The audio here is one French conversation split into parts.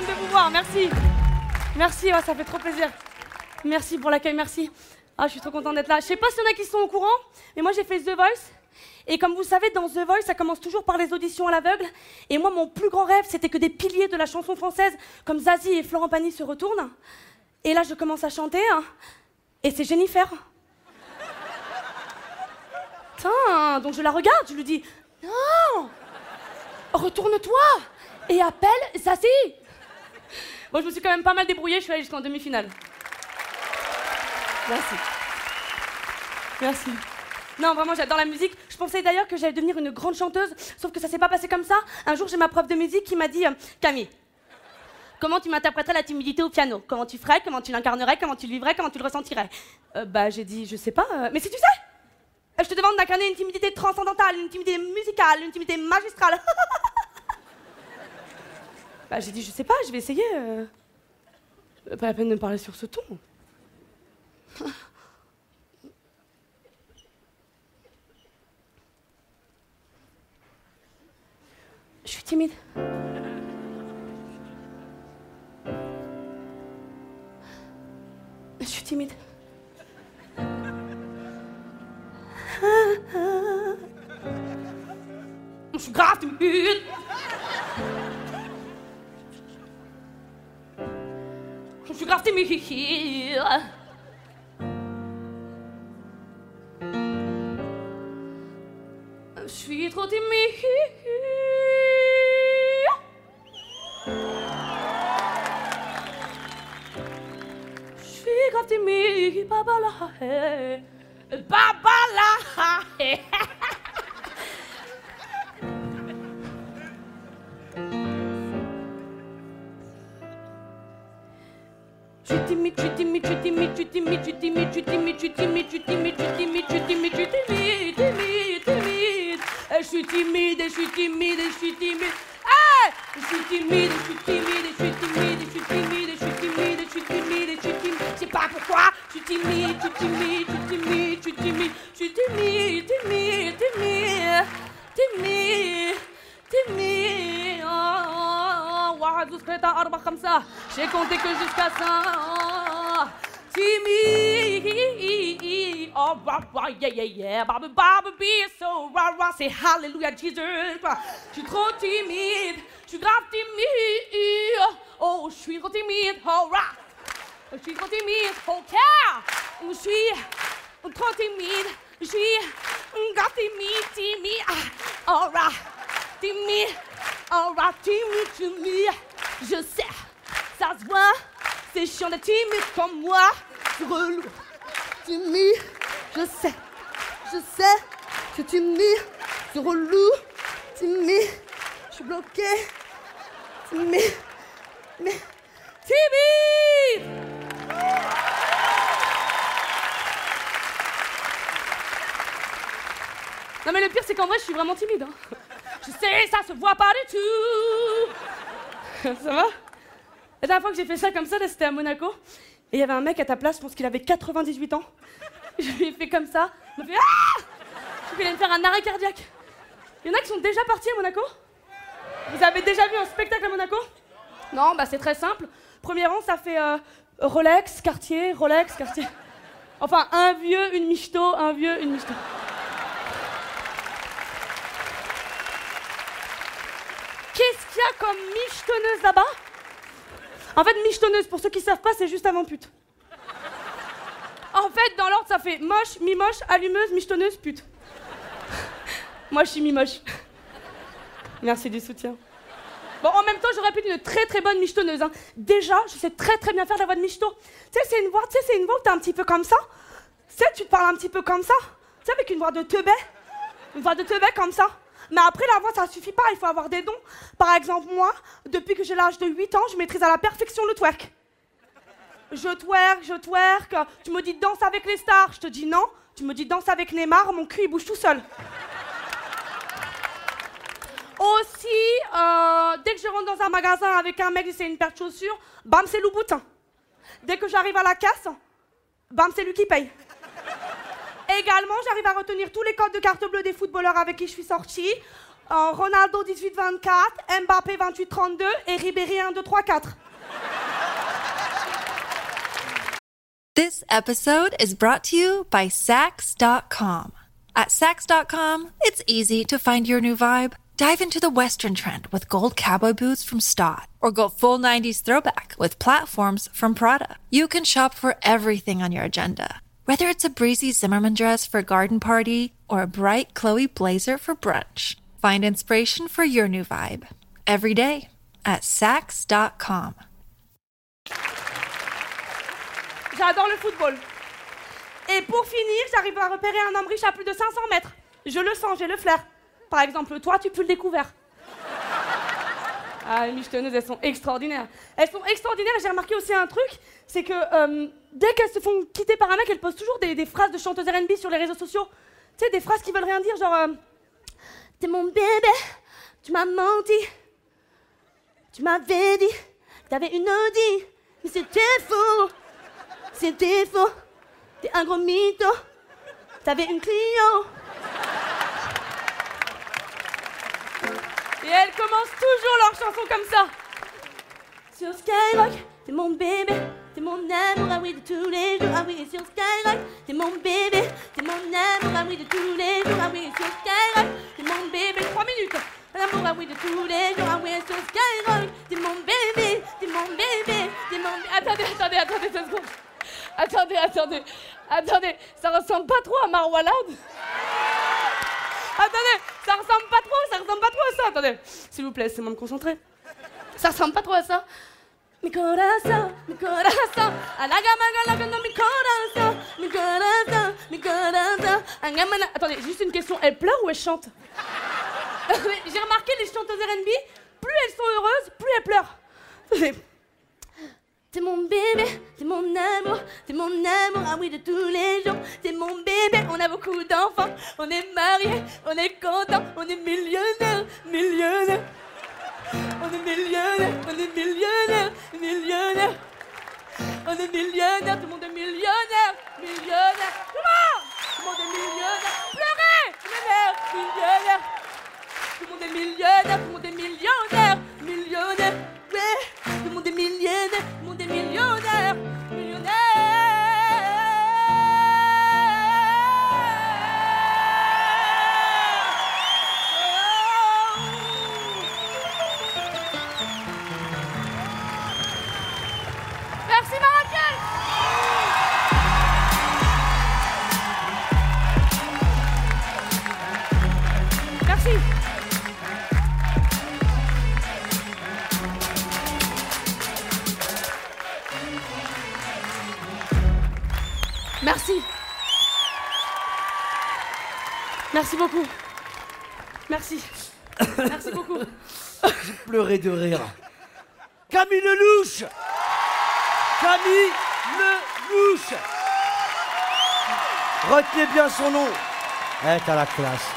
Contente de vous voir, merci. Merci, ça fait trop plaisir. Merci pour l'accueil, merci. Ah, je suis trop contente d'être là. Je sais pas s'il y en a qui sont au courant, mais moi j'ai fait The Voice. Et comme vous savez, dans The Voice, ça commence toujours par les auditions à l'aveugle. Et moi, mon plus grand rêve, c'était que des piliers de la chanson française, comme Zazie et Florent Pagny, se retournent. Et là, je commence à chanter. hein. Et c'est Jennifer. Putain, donc je la regarde, je lui dis Non Retourne-toi et appelle Zazie. Bon, je me suis quand même pas mal débrouillée, je suis allée jusqu'en demi-finale. Merci. Merci. Non, vraiment, j'adore la musique. Je pensais d'ailleurs que j'allais devenir une grande chanteuse, sauf que ça s'est pas passé comme ça. Un jour, j'ai ma prof de musique qui m'a dit euh, Camille, comment tu m'interpréterais la timidité au piano? Comment tu ferais? Comment tu l'incarnerais? Comment tu le vivrais? Comment tu le ressentirais? Euh, Bah, j'ai dit Je sais pas. euh, mais si tu sais Je te demande d'incarner une timidité transcendantale, une timidité musicale, une timidité magistrale. bah, j'ai dit Je sais pas, je vais essayer. euh. Pas la peine de me parler sur ce ton. Je suis timide. Je suis timide. Je suis grave timide. you got me here. Je suis trop timide. Je suis grave timide, papa la haie. Papa! timide, je suis timide, je suis timide, je suis timide, je suis timide, je suis timide, je suis timide, je suis timide, je suis timide, je suis timide, timide, timide. Je suis timide, je suis timide, je suis timide. Je suis timide, je suis timide, je suis timide, je suis timide, je suis timide, je suis timide, je suis timide. Je. Je suis timide, je suis timide, je suis timide, je suis timide, je suis timide, timide, timide, timide, timide. J'ai compté que jusqu'à 5. Timmy, oh, rah, yeah, yeah, yeah. Baba, Baba, be so rah, rah. C'est hallelujah, Jesus. Je suis trop timide, je suis grave timide. Oh, je suis trop timide, oh, rah. Je suis trop timide, ok. Je suis trop timide, je suis grave timide, timide. Oh, rah. Timide, oh, rah, timide, timide. Je sais c'est chiant d'être timide comme moi. C'est relou. Timide, je sais, je sais, c'est timide, c'est relou. Timide, je suis bloqué. Timide, mais timide. Non mais le pire c'est qu'en vrai je suis vraiment timide. hein. Je sais, ça se voit pas du tout. ça va? La dernière fois que j'ai fait ça comme ça, c'était à Monaco. Et il y avait un mec à ta place, je pense qu'il avait 98 ans. Je lui ai fait comme ça. Il m'a fait Ah Je fait me faire un arrêt cardiaque. Il y en a qui sont déjà partis à Monaco Vous avez déjà vu un spectacle à Monaco? Non, bah c'est très simple. Premier rang, ça fait euh, Rolex, Cartier, Rolex, Cartier. Enfin, un vieux, une michto, un vieux, une michto. Qu'est-ce qu'il y a comme michetonneuse là-bas? En fait, michetonneuse, pour ceux qui savent pas, c'est juste avant pute. En fait, dans l'ordre, ça fait moche, mi-moche, allumeuse, michetonneuse, pute. Moi, je suis mi-moche. Merci du soutien. Bon, en même temps, j'aurais pu être une très très bonne michetonneuse. Hein. Déjà, je sais très très bien faire la voix de micheton. Tu sais, c'est une voix, tu sais, c'est une voix où t'es un petit peu comme ça. Tu sais, tu te parles un petit peu comme ça. Tu sais, avec une voix de teubé. Une voix de teubé comme ça. Mais après, la voix, ça suffit pas, il faut avoir des dons. Par exemple, moi, depuis que j'ai l'âge de 8 ans, je maîtrise à la perfection le twerk. Je twerk, je twerk. Tu me dis danse avec les stars, je te dis non. Tu me dis danse avec Neymar, mon cul il bouge tout seul. Aussi, euh, dès que je rentre dans un magasin avec un mec c'est une paire de chaussures, bam, c'est Louboutin. Dès que j'arrive à la casse, bam, c'est lui qui paye. Également, j'arrive à retenir tous les codes de carte bleue des footballeurs avec qui je suis sortie. Euh, Ronaldo 18-24, Mbappé 28-32 et Ribéry 1, 2, 3, 4. This episode is brought to you by Sax.com. At Sax.com, it's easy to find your new vibe. Dive into the Western trend with gold cowboy boots from Stott, or go full 90s throwback with platforms from Prada. You can shop for everything on your agenda, whether it's a breezy Zimmerman dress for a garden party or a bright Chloe blazer for brunch. Find inspiration for your new vibe every day at Sax.com. J'adore le football. Et pour finir, j'arrive à repérer un homme riche à plus de 500 mètres. Je le sens, j'ai le flair. Par exemple, toi, tu peux le découvert. Ah, les michetonneuses, elles sont extraordinaires. Elles sont extraordinaires et j'ai remarqué aussi un truc, c'est que euh, dès qu'elles se font quitter par un mec, elles postent toujours des, phrases de chanteuses R&B sur les réseaux sociaux. Tu sais, des phrases qui veulent rien dire, genre euh, T'es mon bébé, tu m'as menti, tu m'avais dit que t'avais une Audi, mais c'était faux, c'était faux, t'es un gros mytho, t'avais une Clio. Et elles commencent toujours leurs chansons comme ça. Sur Skyrock, t'es mon bébé, t'es mon amour, ah oui, de tous les jours, ah oui, sur Skyrock, t'es mon bébé, t'es mon amour, ah oui, de tous les jours, ah oui, sur Skyrock, t'es mon bébé, trois minutes. L'amour, ah oui, de tous les jours, ah oui, sur Skyrock, t'es mon bébé, t'es mon bébé, t'es mon bébé. Attendez, attendez, attendez deux secondes. Attendez, attendez, attendez, ça ressemble pas trop à Marwa Loud Attendez, ça ressemble pas trop, ça ressemble pas trop à ça. Attendez, s'il vous plaît, laissez-moi me concentrer. Ça ressemble pas trop à ça. Mi corazón, mi corazón, mi corazón, mi corazón, mi corazón. Attendez, juste une question, elle pleure ou elle chante? J'ai remarqué les chanteuses R&B, plus elles sont heureuses, plus elles pleurent. T'es mon bébé, t'es mon amour, t'es mon amour, ah oui de tous les jours, t'es mon bébé, on a beaucoup d'enfants, on est mariés, on est content, on est millionnaire, millionnaire. On est millionnaire, on est millionnaire, millionnaire. On est millionnaire, tout le monde est millionnaire, millionnaire. Tout le monde, tout le monde est millionnaire. Pleurez, millionnaire, millionnaire. Tout le monde est millionnaire, tout le monde est millionnaire. Merci beaucoup. Merci. Merci beaucoup. pleurer de rire. Camille Lelouch Camille Lelouch Retenez bien son nom. Eh, t'as la classe.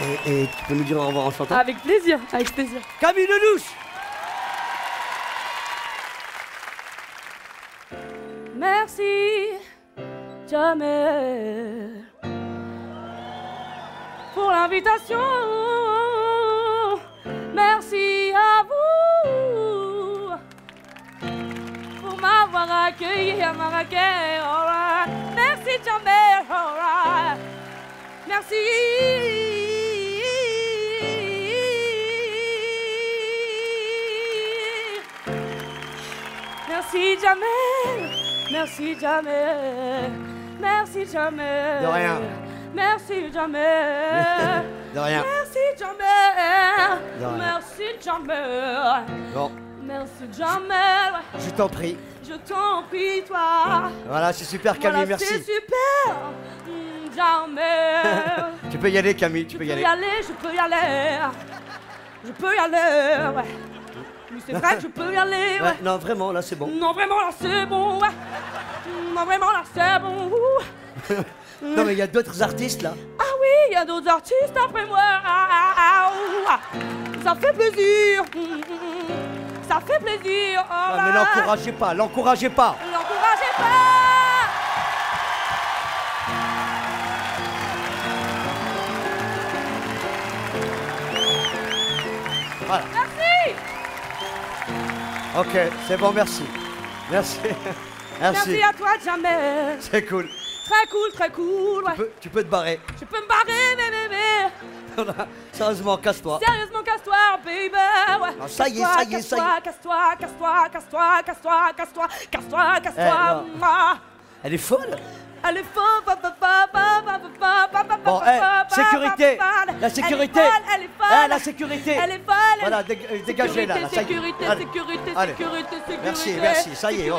Et, et tu peux nous dire au revoir en chantant? Avec plaisir, avec plaisir. Camille Lelouch Merci, jamais pour l'invitation. Merci à vous pour m'avoir accueilli à Marrakech. Merci jamais. Merci. Merci jamais, merci jamais. Merci jamais. De rien. Merci jamais. De rien. Merci jamais. De rien. Merci jamais. Bon, Merci jamais. je t'en prie. Je t'en prie, toi. Voilà, c'est super Camille, Voilà, C'est merci. super. Mm, Jamais. Tu peux y aller Camille, tu Je peux peux y aller. y aller, je peux y aller. Je peux y aller, ouais. C'est vrai que je peux y aller, ouais. Ouais, non, vraiment, là c'est bon. Non, vraiment, là, c'est bon, ouais. Non, vraiment, là, c'est bon. Non, mais il y a d'autres artistes là. Ah oui, il y a d'autres artistes après moi. Ah, ah, ah, ah. Ça fait plaisir. Ça fait plaisir. Oh Ah, mais l'encouragez pas, l'encouragez pas. L'encouragez pas. Voilà. Merci. Ok, c'est bon, merci. Merci. Merci. Merci à toi, Jamel. C'est cool. Très cool, très cool. Ouais. Tu, peux, tu peux te barrer. Je peux me barrer, mais, mais, mais. Sérieusement, casse-toi. Sérieusement, casse-toi, baby. Ouais. Ah, ça y est, ça y est, ça y est. Casse-toi, casse-toi, casse-toi, casse-toi, casse-toi, casse-toi, casse-toi. Eh, Elle est folle. Elle est folle. Bon, eh, sécurité. La sécurité. Elle est folle. Eh, la sécurité. Elle est folle. Voilà, dégagez là. Sécurité, sécurité, sécurité, sécurité, sécurité. Merci, merci, ça y est.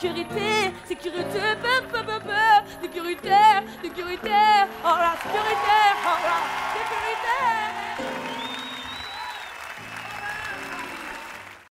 Sécurité, sécurité, sécurité, ba, ba, ba, ba. sécurité, sécurité. Oh la sécurité, oh la.